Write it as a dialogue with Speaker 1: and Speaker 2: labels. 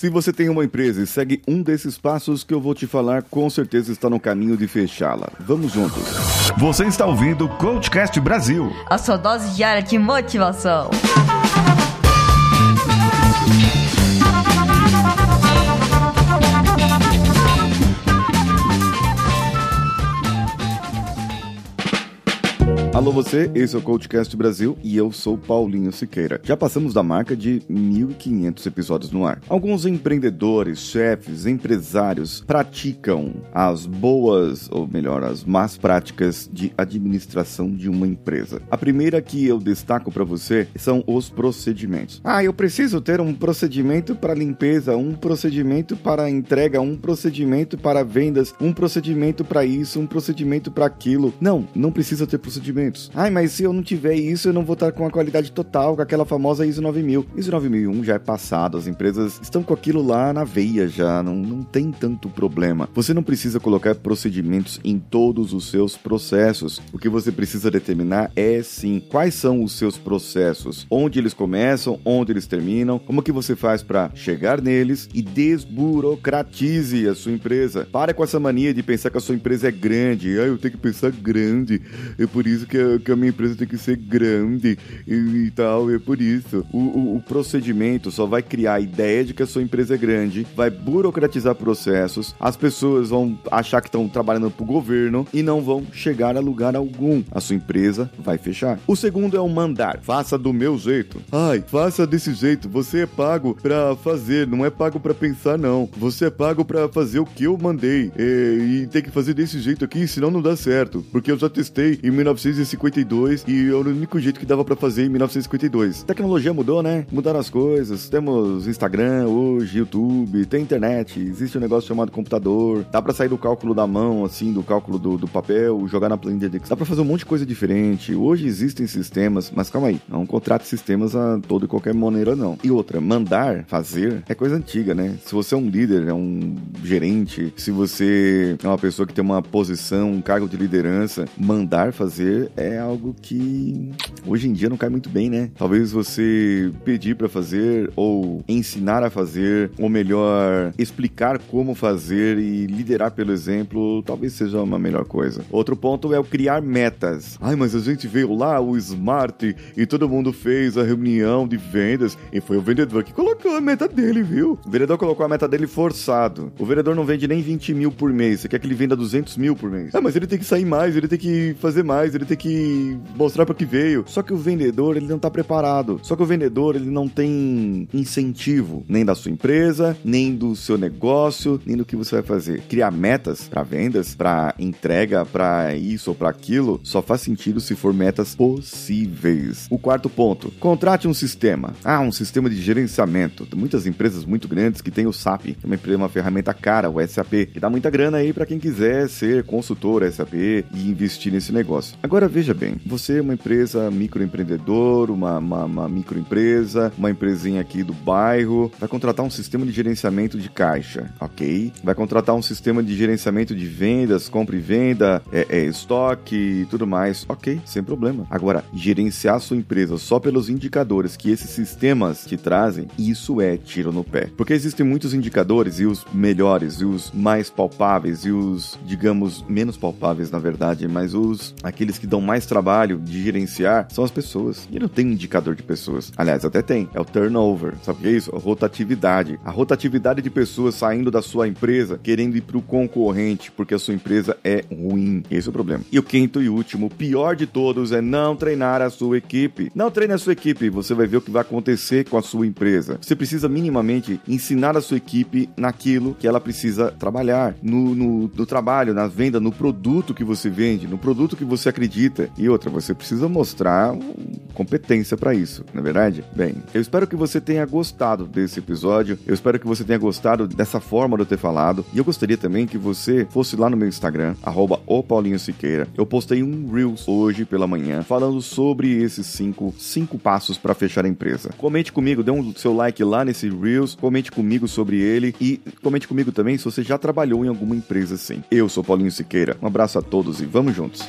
Speaker 1: Se você tem uma empresa e segue um desses passos que eu vou te falar, com certeza está no caminho de fechá-la. Vamos juntos.
Speaker 2: Você está ouvindo o Coachcast Brasil.
Speaker 3: A sua dose diária de motivação.
Speaker 1: Alô você, esse é o Coachcast Brasil e eu sou Paulinho Siqueira. Já passamos da marca de 1.500 episódios no ar. Alguns empreendedores, chefes, empresários praticam as boas, ou melhor, as más práticas de administração de uma empresa. A primeira que eu destaco para você são os procedimentos. Ah, eu preciso ter um procedimento para limpeza, um procedimento para entrega, um procedimento para vendas, um procedimento para isso, um procedimento para aquilo. Não, não precisa ter procedimento. Ai, mas se eu não tiver isso, eu não vou estar com a qualidade total, com aquela famosa ISO 9000. ISO 9001 já é passado, as empresas estão com aquilo lá na veia já, não, não tem tanto problema. Você não precisa colocar procedimentos em todos os seus processos. O que você precisa determinar é sim quais são os seus processos, onde eles começam, onde eles terminam, como que você faz para chegar neles e desburocratize a sua empresa. Para com essa mania de pensar que a sua empresa é grande. Ah, eu tenho que pensar grande. É por isso que a, que a minha empresa tem que ser grande e, e tal, é por isso. O, o, o, procedimento só vai criar a ideia de que a sua empresa é grande, vai burocratizar processos, as pessoas vão achar que estão trabalhando para o governo e não vão chegar a lugar algum. A sua empresa vai fechar. O segundo é o mandar. Faça do meu jeito. Ai, faça desse jeito. Você é pago para fazer, não é pago para pensar, não. Você é pago para fazer o que eu mandei. E, e tem que fazer desse jeito aqui, senão não dá certo. Porque eu já testei em 1900 1952 e era o único jeito que dava para fazer em 1952. A tecnologia mudou, né? Mudaram as coisas. Temos Instagram hoje, YouTube, tem internet, existe um negócio chamado computador. Dá para sair do cálculo da mão, assim, do cálculo do, do papel, jogar na planilha de Dá para fazer um monte de coisa diferente. Hoje existem sistemas, mas calma aí, não contrate sistemas a toda e qualquer maneira não. E outra, mandar, fazer é coisa antiga, né? Se você é um líder, é um gerente, se você é uma pessoa que tem uma posição, um cargo de liderança, mandar fazer é algo que hoje em dia não cai muito bem, né? Talvez você pedir para fazer ou ensinar a fazer, ou melhor, explicar como fazer e liderar pelo exemplo, talvez seja uma melhor coisa. Outro ponto é o criar metas. Ai, mas a gente veio lá, o Smart, e todo mundo fez a reunião de vendas, e foi o vendedor que colocou a meta dele, viu? O vendedor colocou a meta dele forçado. O vendedor não vende nem 20 mil por mês, você quer que ele venda 200 mil por mês. Ah, mas ele tem que sair mais, ele tem que fazer mais, ele tem que mostrar para que veio. Só que o vendedor, ele não tá preparado. Só que o vendedor, ele não tem incentivo nem da sua empresa, nem do seu negócio, nem do que você vai fazer. Criar metas para vendas, para entrega, para isso ou para aquilo, só faz sentido se for metas possíveis. O quarto ponto, contrate um sistema. Ah, um sistema de gerenciamento. Tem muitas empresas muito grandes que tem o SAP, que é uma, uma ferramenta cara, o SAP, que dá muita grana aí para quem quiser ser consultor SAP e investir nesse negócio. Agora veja bem, você é uma empresa microempreendedor, uma, uma, uma microempresa, uma empresinha aqui do bairro, vai contratar um sistema de gerenciamento de caixa, ok? Vai contratar um sistema de gerenciamento de vendas, compra e venda, é, é, estoque e tudo mais, ok, sem problema. Agora, gerenciar sua empresa só pelos indicadores que esses sistemas te trazem, isso é tiro no pé. Porque existem muitos indicadores e os melhores e os mais palpáveis e os, digamos, menos palpáveis na verdade, mas os aqueles que dão mais trabalho de gerenciar são as pessoas. E não tem indicador de pessoas. Aliás, até tem. É o turnover. Sabe o que é isso? A rotatividade. A rotatividade de pessoas saindo da sua empresa, querendo ir para o concorrente, porque a sua empresa é ruim. Esse é o problema. E o quinto e último, pior de todos, é não treinar a sua equipe. Não treine a sua equipe, você vai ver o que vai acontecer com a sua empresa. Você precisa minimamente ensinar a sua equipe naquilo que ela precisa trabalhar. No, no, no trabalho, na venda, no produto que você vende, no produto que você acredita e outra, você precisa mostrar competência para isso, não é verdade? Bem, eu espero que você tenha gostado desse episódio. Eu espero que você tenha gostado dessa forma de eu ter falado. E eu gostaria também que você fosse lá no meu Instagram, arroba Siqueira. Eu postei um Reels hoje pela manhã falando sobre esses cinco, cinco passos para fechar a empresa. Comente comigo, dê um seu like lá nesse Reels, comente comigo sobre ele e comente comigo também se você já trabalhou em alguma empresa assim. Eu sou Paulinho Siqueira. Um abraço a todos e vamos juntos.